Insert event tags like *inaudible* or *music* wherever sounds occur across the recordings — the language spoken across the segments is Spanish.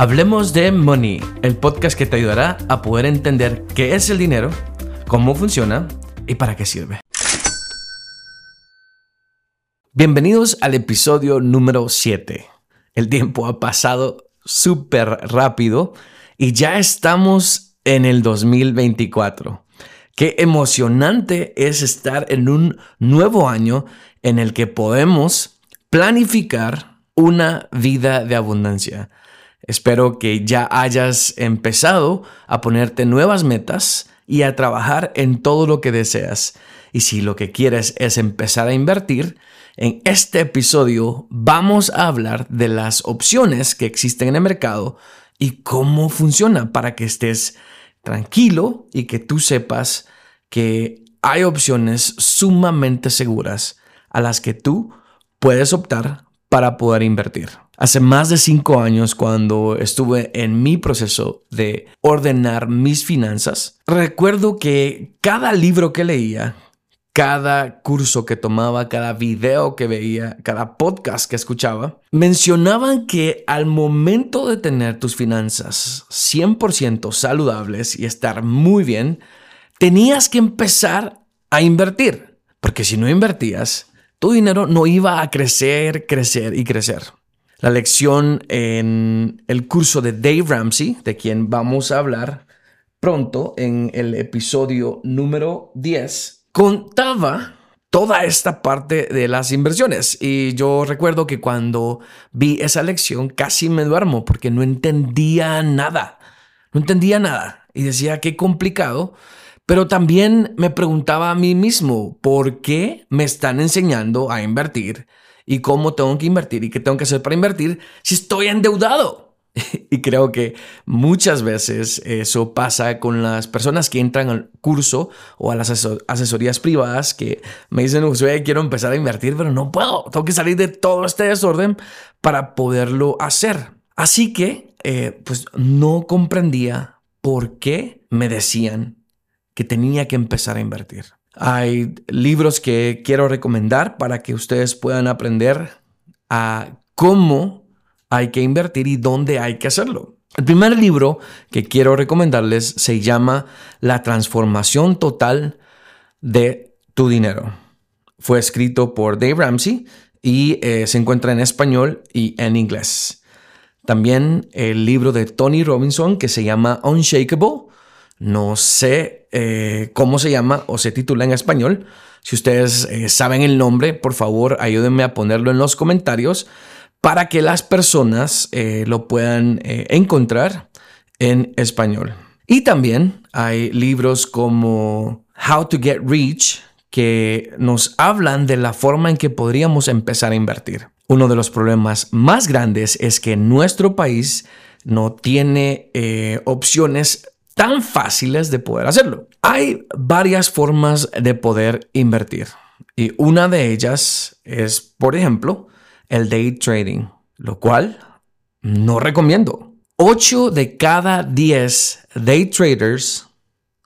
Hablemos de Money, el podcast que te ayudará a poder entender qué es el dinero, cómo funciona y para qué sirve. Bienvenidos al episodio número 7. El tiempo ha pasado súper rápido y ya estamos en el 2024. Qué emocionante es estar en un nuevo año en el que podemos planificar una vida de abundancia. Espero que ya hayas empezado a ponerte nuevas metas y a trabajar en todo lo que deseas. Y si lo que quieres es empezar a invertir, en este episodio vamos a hablar de las opciones que existen en el mercado y cómo funciona para que estés tranquilo y que tú sepas que hay opciones sumamente seguras a las que tú puedes optar para poder invertir. Hace más de cinco años, cuando estuve en mi proceso de ordenar mis finanzas, recuerdo que cada libro que leía, cada curso que tomaba, cada video que veía, cada podcast que escuchaba, mencionaban que al momento de tener tus finanzas 100% saludables y estar muy bien, tenías que empezar a invertir, porque si no invertías, tu dinero no iba a crecer, crecer y crecer. La lección en el curso de Dave Ramsey, de quien vamos a hablar pronto en el episodio número 10, contaba toda esta parte de las inversiones. Y yo recuerdo que cuando vi esa lección casi me duermo porque no entendía nada. No entendía nada. Y decía, qué complicado pero también me preguntaba a mí mismo, ¿por qué me están enseñando a invertir? ¿Y cómo tengo que invertir? ¿Y qué tengo que hacer para invertir si estoy endeudado? *laughs* y creo que muchas veces eso pasa con las personas que entran al curso o a las asesorías privadas que me dicen, Josué, quiero empezar a invertir, pero no puedo. Tengo que salir de todo este desorden para poderlo hacer. Así que, eh, pues no comprendía por qué me decían que tenía que empezar a invertir. Hay libros que quiero recomendar para que ustedes puedan aprender a cómo hay que invertir y dónde hay que hacerlo. El primer libro que quiero recomendarles se llama La transformación total de tu dinero. Fue escrito por Dave Ramsey y eh, se encuentra en español y en inglés. También el libro de Tony Robinson que se llama Unshakable no sé eh, cómo se llama o se titula en español. Si ustedes eh, saben el nombre, por favor ayúdenme a ponerlo en los comentarios para que las personas eh, lo puedan encontrar en español. Y también hay libros como How to Get Rich que nos hablan de la forma en que podríamos empezar a invertir. Uno de los problemas más grandes es que nuestro país no tiene opciones tan fáciles de poder hacerlo. Hay varias formas de poder invertir y una de ellas es, por ejemplo, el day trading, lo cual no recomiendo. 8 de cada 10 day traders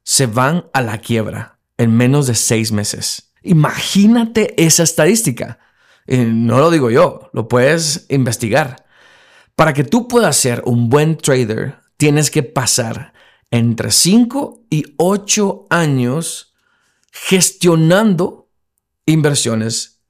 se van a la quiebra en menos de 6 meses. Imagínate esa estadística. Y no lo digo yo, lo puedes investigar. Para que tú puedas ser un buen trader, tienes que pasar entre 5 y 8 años gestionando inversiones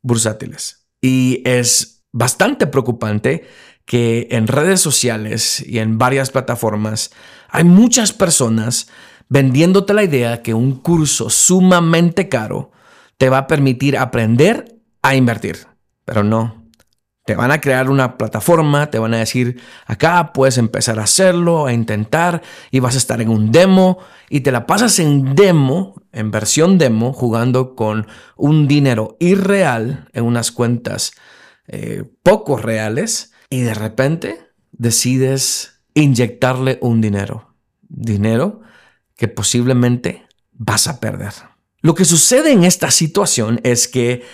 bursátiles. Y es bastante preocupante que en redes sociales y en varias plataformas hay muchas personas vendiéndote la idea que un curso sumamente caro te va a permitir aprender a invertir. Pero no, te van a crear una plataforma, te van a decir, acá puedes empezar a hacerlo, a intentar, y vas a estar en un demo, y te la pasas en demo, en versión demo, jugando con un dinero irreal en unas cuentas eh, poco reales, y de repente decides inyectarle un dinero. Dinero que posiblemente vas a perder. Lo que sucede en esta situación es que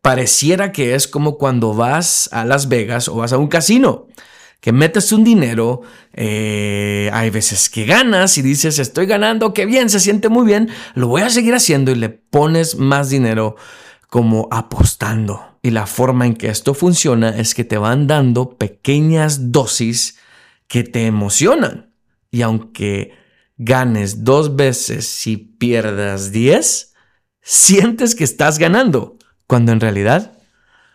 pareciera que es como cuando vas a Las Vegas o vas a un casino, que metes un dinero, eh, hay veces que ganas y dices, estoy ganando, qué bien, se siente muy bien, lo voy a seguir haciendo y le pones más dinero como apostando. Y la forma en que esto funciona es que te van dando pequeñas dosis que te emocionan. Y aunque ganes dos veces y pierdas diez, sientes que estás ganando, cuando en realidad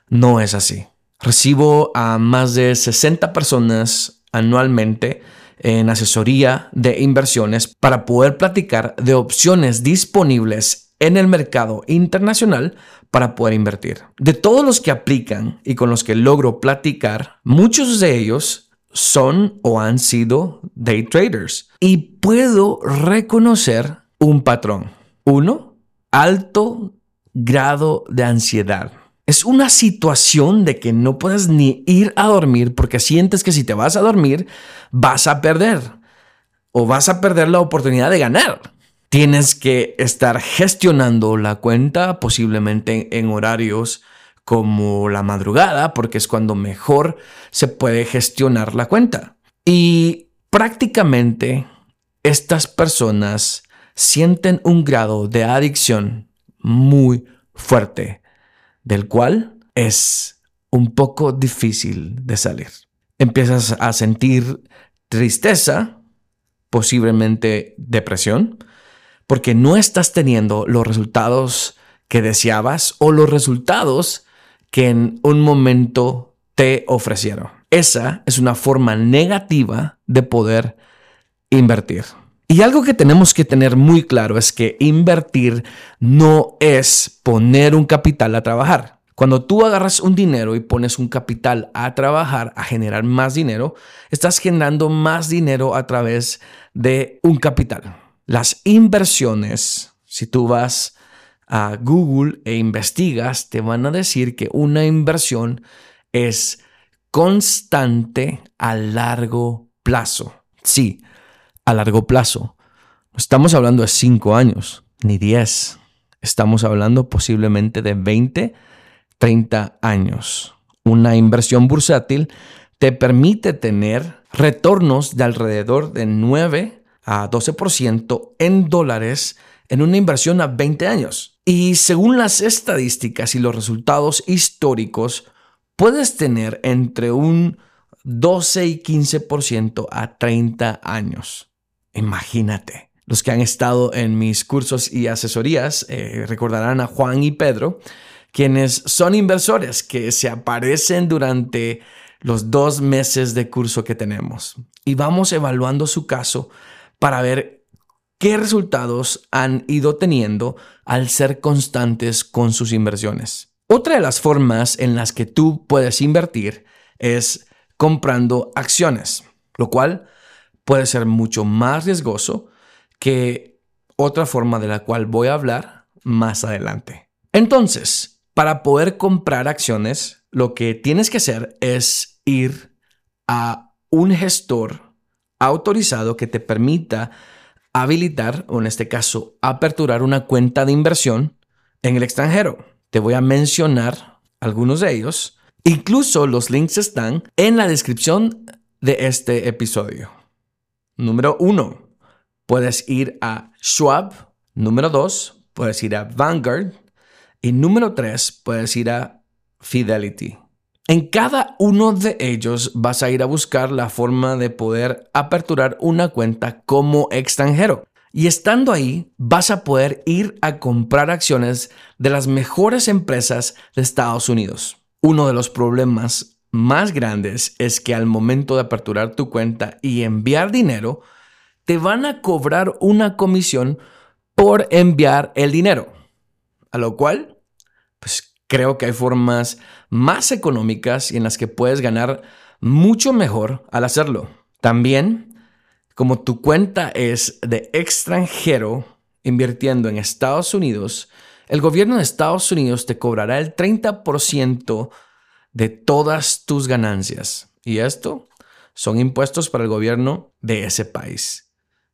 no es así. Recibo a más de 60 personas anualmente en asesoría de inversiones para poder platicar de opciones disponibles en el mercado internacional para poder invertir. De todos los que aplican y con los que logro platicar, muchos de ellos son o han sido day traders y puedo reconocer un patrón. Uno, alto grado de ansiedad. Es una situación de que no puedes ni ir a dormir porque sientes que si te vas a dormir vas a perder o vas a perder la oportunidad de ganar. Tienes que estar gestionando la cuenta posiblemente en horarios como la madrugada porque es cuando mejor se puede gestionar la cuenta. Y prácticamente estas personas sienten un grado de adicción muy fuerte del cual es un poco difícil de salir. Empiezas a sentir tristeza, posiblemente depresión, porque no estás teniendo los resultados que deseabas o los resultados que en un momento te ofrecieron. Esa es una forma negativa de poder invertir. Y algo que tenemos que tener muy claro es que invertir no es poner un capital a trabajar. Cuando tú agarras un dinero y pones un capital a trabajar, a generar más dinero, estás generando más dinero a través de un capital. Las inversiones, si tú vas a Google e investigas, te van a decir que una inversión es constante a largo plazo. Sí, a largo plazo. No estamos hablando de 5 años, ni 10. Estamos hablando posiblemente de 20, 30 años. Una inversión bursátil te permite tener retornos de alrededor de 9 a 12% en dólares en una inversión a 20 años. Y según las estadísticas y los resultados históricos, puedes tener entre un 12 y 15% a 30 años. Imagínate. Los que han estado en mis cursos y asesorías eh, recordarán a Juan y Pedro, quienes son inversores que se aparecen durante los dos meses de curso que tenemos. Y vamos evaluando su caso para ver qué resultados han ido teniendo al ser constantes con sus inversiones. Otra de las formas en las que tú puedes invertir es comprando acciones, lo cual puede ser mucho más riesgoso que otra forma de la cual voy a hablar más adelante. Entonces, para poder comprar acciones, lo que tienes que hacer es ir a un gestor autorizado que te permita habilitar, o en este caso, aperturar una cuenta de inversión en el extranjero. Te voy a mencionar algunos de ellos. Incluso los links están en la descripción de este episodio. Número uno, puedes ir a Schwab. Número dos, puedes ir a Vanguard. Y número tres, puedes ir a Fidelity. En cada uno de ellos vas a ir a buscar la forma de poder aperturar una cuenta como extranjero. Y estando ahí, vas a poder ir a comprar acciones de las mejores empresas de Estados Unidos. Uno de los problemas más grandes es que al momento de aperturar tu cuenta y enviar dinero, te van a cobrar una comisión por enviar el dinero. A lo cual, pues creo que hay formas más económicas y en las que puedes ganar mucho mejor al hacerlo. También, como tu cuenta es de extranjero invirtiendo en Estados Unidos, el gobierno de Estados Unidos te cobrará el 30% de todas tus ganancias. Y esto son impuestos para el gobierno de ese país.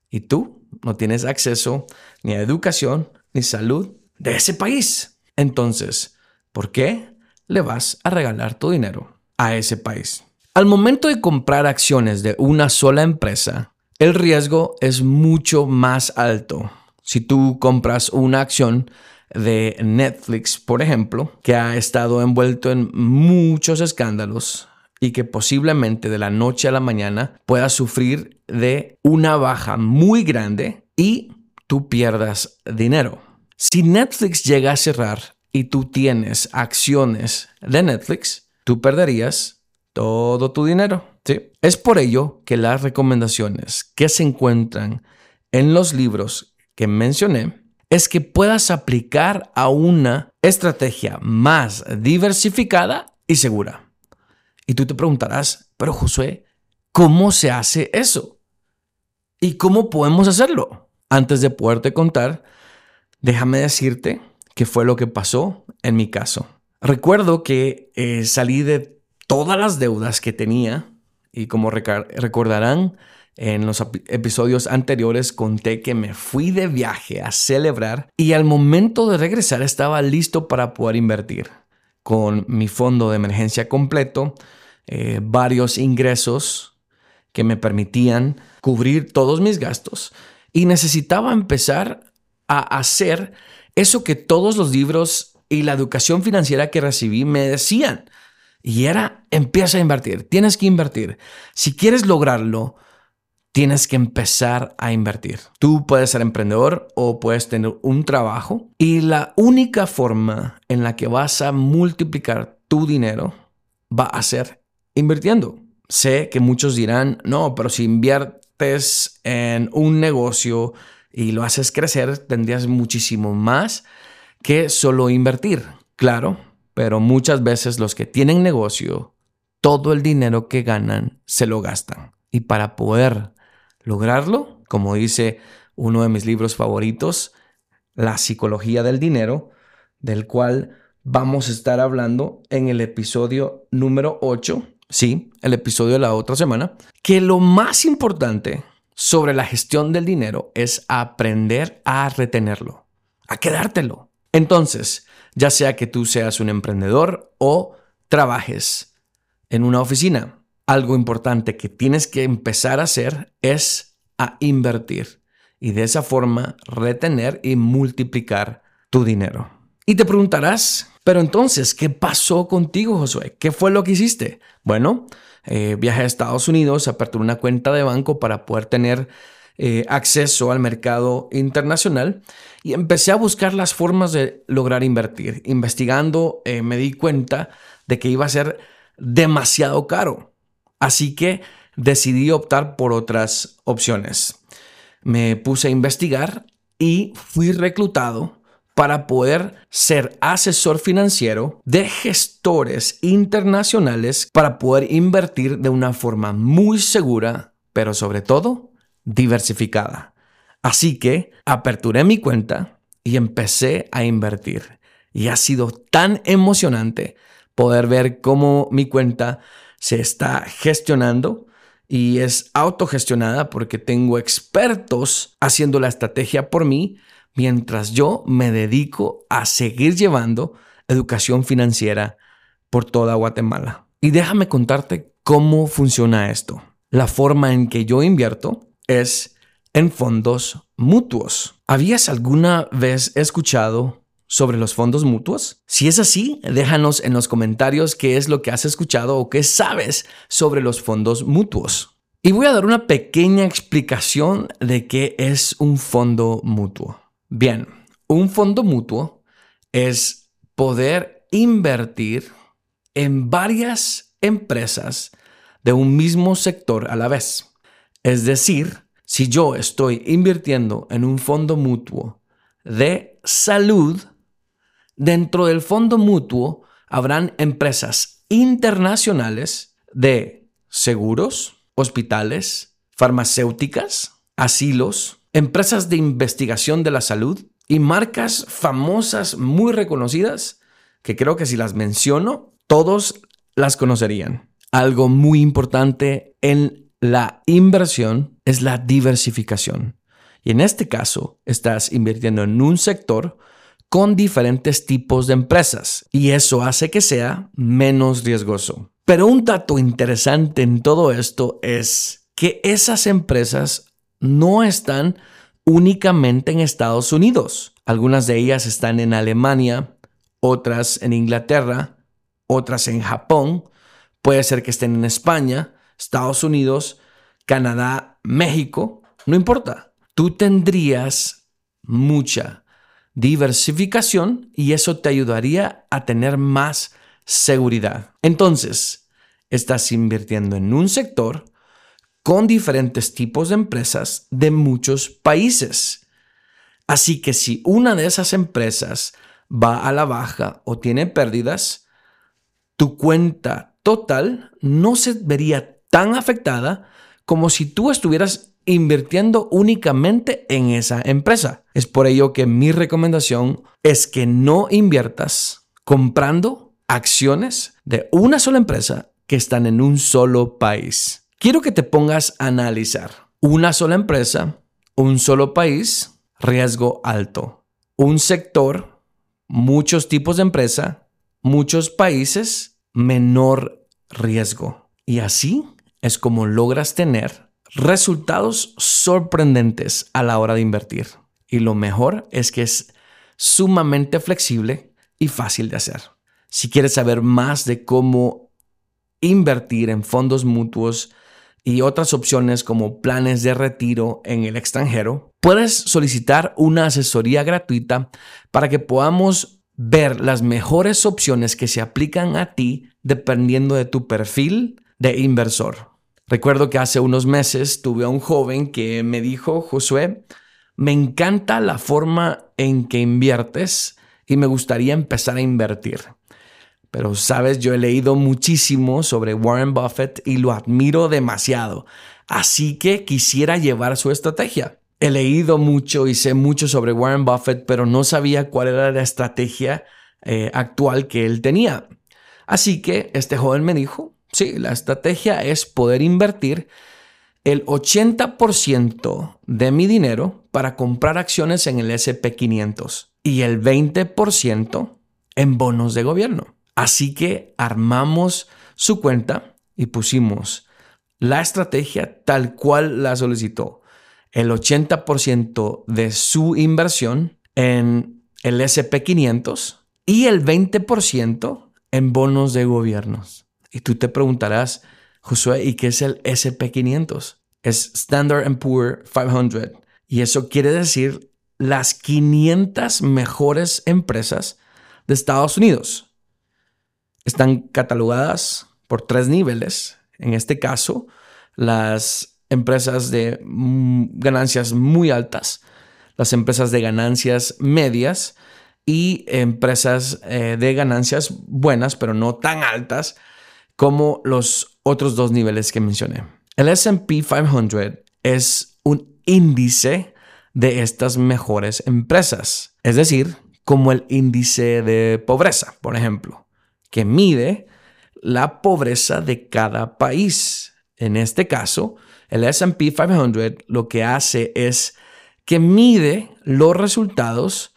Y tú no tienes acceso ni a educación ni salud de ese país. Entonces, ¿por qué le vas a regalar tu dinero a ese país? Al momento de comprar acciones de una sola empresa, el riesgo es mucho más alto. Si tú compras una acción de Netflix, por ejemplo, que ha estado envuelto en muchos escándalos y que posiblemente de la noche a la mañana puedas sufrir de una baja muy grande y tú pierdas dinero. Si Netflix llega a cerrar y tú tienes acciones de Netflix, tú perderías todo tu dinero. ¿sí? Es por ello que las recomendaciones que se encuentran en los libros que mencioné es que puedas aplicar a una estrategia más diversificada y segura. Y tú te preguntarás, pero Josué, ¿cómo se hace eso? ¿Y cómo podemos hacerlo? Antes de poderte contar, déjame decirte qué fue lo que pasó en mi caso. Recuerdo que eh, salí de todas las deudas que tenía y como recordarán, en los episodios anteriores conté que me fui de viaje a celebrar y al momento de regresar estaba listo para poder invertir con mi fondo de emergencia completo, eh, varios ingresos que me permitían cubrir todos mis gastos y necesitaba empezar a hacer eso que todos los libros y la educación financiera que recibí me decían. Y era, empieza a invertir, tienes que invertir. Si quieres lograrlo, tienes que empezar a invertir. Tú puedes ser emprendedor o puedes tener un trabajo y la única forma en la que vas a multiplicar tu dinero va a ser invirtiendo. Sé que muchos dirán, no, pero si inviertes en un negocio y lo haces crecer, tendrías muchísimo más que solo invertir. Claro, pero muchas veces los que tienen negocio, todo el dinero que ganan se lo gastan. Y para poder lograrlo, como dice uno de mis libros favoritos, La psicología del dinero, del cual vamos a estar hablando en el episodio número 8, sí, el episodio de la otra semana, que lo más importante sobre la gestión del dinero es aprender a retenerlo, a quedártelo. Entonces, ya sea que tú seas un emprendedor o trabajes en una oficina, algo importante que tienes que empezar a hacer es a invertir y de esa forma retener y multiplicar tu dinero. Y te preguntarás, pero entonces, ¿qué pasó contigo, Josué? ¿Qué fue lo que hiciste? Bueno, eh, viajé a Estados Unidos, aperturé una cuenta de banco para poder tener eh, acceso al mercado internacional y empecé a buscar las formas de lograr invertir. Investigando, eh, me di cuenta de que iba a ser demasiado caro. Así que decidí optar por otras opciones. Me puse a investigar y fui reclutado para poder ser asesor financiero de gestores internacionales para poder invertir de una forma muy segura, pero sobre todo diversificada. Así que aperturé mi cuenta y empecé a invertir. Y ha sido tan emocionante poder ver cómo mi cuenta se está gestionando y es autogestionada porque tengo expertos haciendo la estrategia por mí mientras yo me dedico a seguir llevando educación financiera por toda Guatemala. Y déjame contarte cómo funciona esto. La forma en que yo invierto es en fondos mutuos. ¿Habías alguna vez escuchado sobre los fondos mutuos? Si es así, déjanos en los comentarios qué es lo que has escuchado o qué sabes sobre los fondos mutuos. Y voy a dar una pequeña explicación de qué es un fondo mutuo. Bien, un fondo mutuo es poder invertir en varias empresas de un mismo sector a la vez. Es decir, si yo estoy invirtiendo en un fondo mutuo de salud, Dentro del fondo mutuo habrán empresas internacionales de seguros, hospitales, farmacéuticas, asilos, empresas de investigación de la salud y marcas famosas muy reconocidas que creo que si las menciono, todos las conocerían. Algo muy importante en la inversión es la diversificación. Y en este caso, estás invirtiendo en un sector con diferentes tipos de empresas y eso hace que sea menos riesgoso. Pero un dato interesante en todo esto es que esas empresas no están únicamente en Estados Unidos. Algunas de ellas están en Alemania, otras en Inglaterra, otras en Japón, Puede ser que estén en España, Estados Unidos, Canadá, México, no importa. Tú tendrías mucha diversificación y eso te ayudaría a tener más seguridad. Entonces, estás invirtiendo en un sector con diferentes tipos de empresas de muchos países. Así que si una de esas empresas va a la baja o tiene pérdidas, tu cuenta total no se vería tan afectada como si tú estuvieras invirtiendo únicamente en esa empresa. Es por ello que mi recomendación es que no inviertas comprando acciones de una sola empresa que están en un solo país. Quiero que te pongas a analizar una sola empresa, un solo país, riesgo alto. Un sector, muchos tipos de empresa, muchos países, menor riesgo. Y así es como logras tener resultados sorprendentes a la hora de invertir. Y lo mejor es que es sumamente flexible y fácil de hacer. Si quieres saber más de cómo invertir en fondos mutuos y otras opciones como planes de retiro en el extranjero, puedes solicitar una asesoría gratuita para que podamos ver las mejores opciones que se aplican a ti dependiendo de tu perfil de inversor. Recuerdo que hace unos meses tuve a un joven que me dijo, Josué, me encanta la forma en que inviertes y me gustaría empezar a invertir. Pero sabes, yo he leído muchísimo sobre Warren Buffett y lo admiro demasiado. Así que quisiera llevar su estrategia. He leído mucho y sé mucho sobre Warren Buffett, pero no sabía cuál era la estrategia eh, actual que él tenía. Así que este joven me dijo, Sí, la estrategia es poder invertir el 80% de mi dinero para comprar acciones en el SP500 y el 20% en bonos de gobierno. Así que armamos su cuenta y pusimos la estrategia tal cual la solicitó. El 80% de su inversión en el SP500 y el 20% en bonos de gobiernos. Y tú te preguntarás, Josué, ¿y qué es el SP500? Es Standard Poor 500. Y eso quiere decir las 500 mejores empresas de Estados Unidos. Están catalogadas por tres niveles. En este caso, las empresas de mm, ganancias muy altas, las empresas de ganancias medias y empresas eh, de ganancias buenas, pero no tan altas, como los otros dos niveles que mencioné. El SP 500 es un índice de estas mejores empresas, es decir, como el índice de pobreza, por ejemplo, que mide la pobreza de cada país. En este caso, el SP 500 lo que hace es que mide los resultados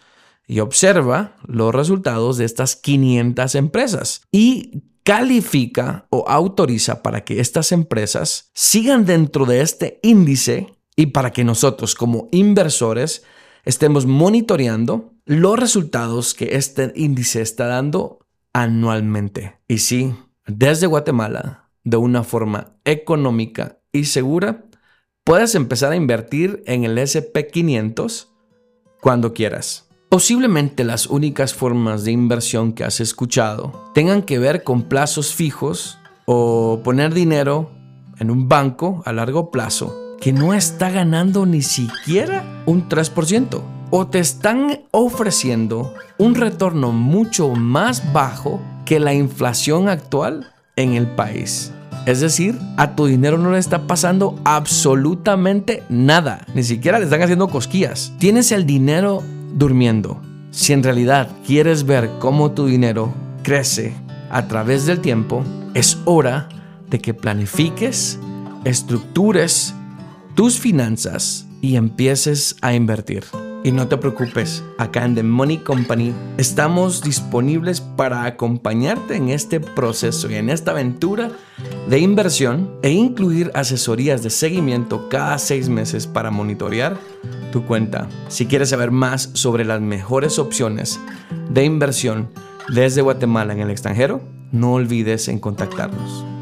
y observa los resultados de estas 500 empresas y califica o autoriza para que estas empresas sigan dentro de este índice y para que nosotros como inversores estemos monitoreando los resultados que este índice está dando anualmente. Y sí, desde Guatemala, de una forma económica y segura, puedes empezar a invertir en el SP500 cuando quieras. Posiblemente las únicas formas de inversión que has escuchado tengan que ver con plazos fijos o poner dinero en un banco a largo plazo que no está ganando ni siquiera un 3% o te están ofreciendo un retorno mucho más bajo que la inflación actual en el país. Es decir, a tu dinero no le está pasando absolutamente nada. Ni siquiera le están haciendo cosquillas. Tienes el dinero durmiendo. Si en realidad quieres ver cómo tu dinero crece a través del tiempo, es hora de que planifiques, estructures tus finanzas y empieces a invertir. Y no te preocupes, acá en The Money Company estamos disponibles para acompañarte en este proceso y en esta aventura de inversión e incluir asesorías de seguimiento cada seis meses para monitorear tu cuenta. Si quieres saber más sobre las mejores opciones de inversión desde Guatemala en el extranjero, no olvides en contactarnos.